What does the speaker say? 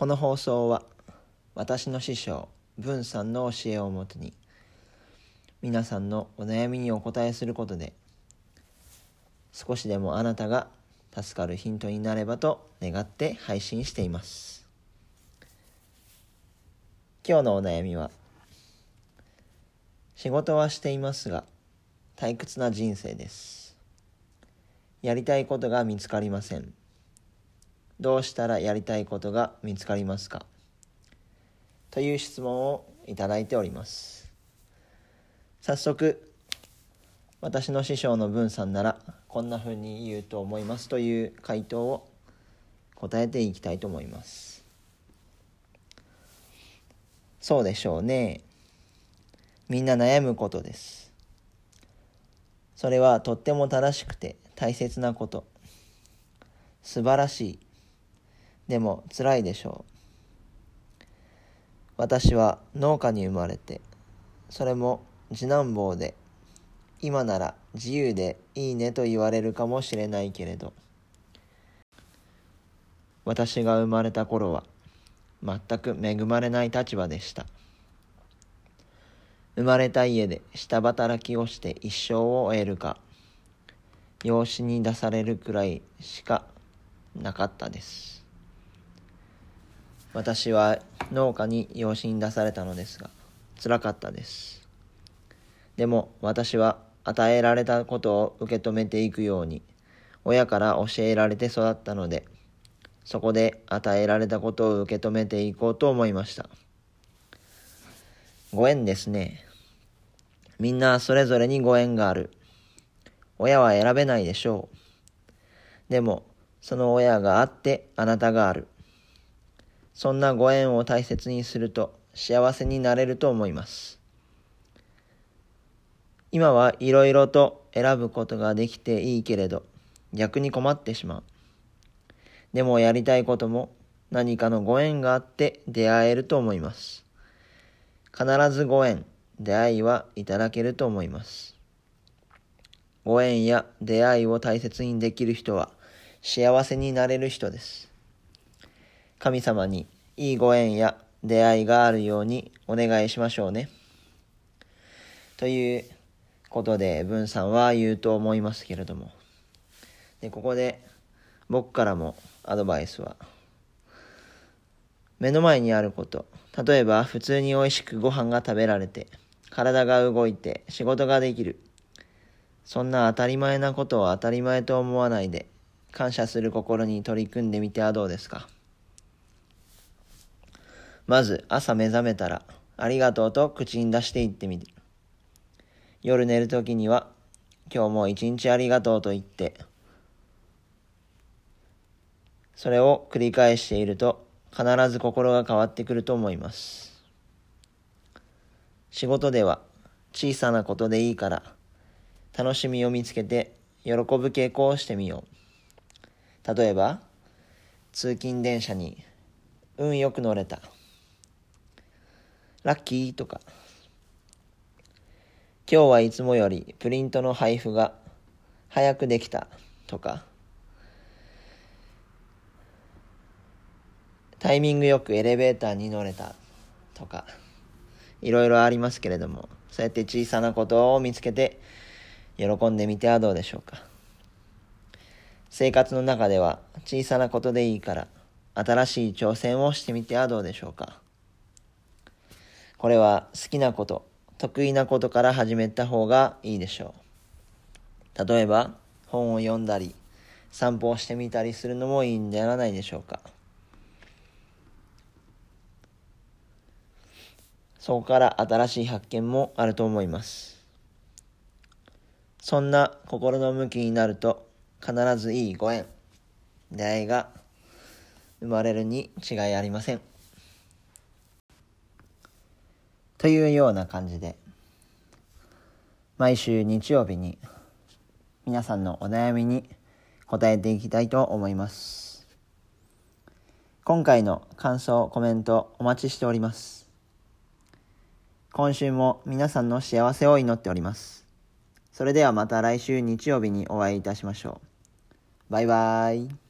この放送は私の師匠文さんの教えをもとに皆さんのお悩みにお答えすることで少しでもあなたが助かるヒントになればと願って配信しています。今日のお悩みは仕事はしていますが退屈な人生です。やりたいことが見つかりません。どうしたらやりたいことが見つかりますか？という質問をいただいております。早速私の師匠の文さんならこんな風に言うと思います。という回答を答えていきたいと思います。そうでしょうね。みんな悩むことです。それはとっても正しくて大切なこと。素晴らしい。でも辛いでしょう。私は農家に生まれてそれも次男坊で今なら自由でいいねと言われるかもしれないけれど私が生まれた頃は全く恵まれない立場でした。生まれた家で下働きをして一生を終えるか養子に出されるくらいしかなかったです。私は農家に養子に出されたのですが辛かったです。でも私は与えられたことを受け止めていくように親から教えられて育ったのでそこで与えられたことを受け止めていこうと思いました。ご縁ですね。みんなそれぞれにご縁がある。親は選べないでしょう。でもその親があってあなたがある。そんなご縁を大切にすると幸せになれると思います今はいろいろと選ぶことができていいけれど、逆に困ってしまう。でもやりたいことも何かのご縁があって出会えると思います。必ずご縁、出会いはいただけると思います。ご縁や出会いを大切にできる人は幸せになれる人です。神様にいいご縁や出会いがあるようにお願いしましょうね。ということで文さんは言うと思いますけれども。でここで僕からもアドバイスは目の前にあること。例えば普通に美味しくご飯が食べられて体が動いて仕事ができる。そんな当たり前なことを当たり前と思わないで感謝する心に取り組んでみてはどうですか？まず朝目覚めたらありがとうと口に出して言ってみる夜寝るときには、今日も一日ありがとうと言って、それを繰り返していると、必ず心が変わってくると思います。仕事では、小さなことでいいから、楽しみを見つけて、喜ぶ傾向をしてみよう。例えば、通勤電車に、運よく乗れた。ラッキーとか、今日はいつもよりプリントの配布が早くできたとか。タイミングよくエレベーターに乗れたとか。いろいろありますけれどもそうやって小さなことを見つけて喜んでみてはどうでしょうか。生活の中では小さなことでいいから新しい挑戦をしてみてはどうでしょうか。これは好きなこと得意なことから始めた方がいいでしょう。例えば、本を読んだり、散歩をしてみたりするのもいいんではないでしょうか。そこから新しい発見もあると思います。そんな心の向きになると必ずいいご縁、出会いが生まれるに違いありません。というような感じで。毎週日曜日に皆さんのお悩みに答えていきたいと思います。今回の感想コメントお待ちしております。今週も皆さんの幸せを祈っております。それではまた来週日曜日にお会いいたしましょう。バイバーイ。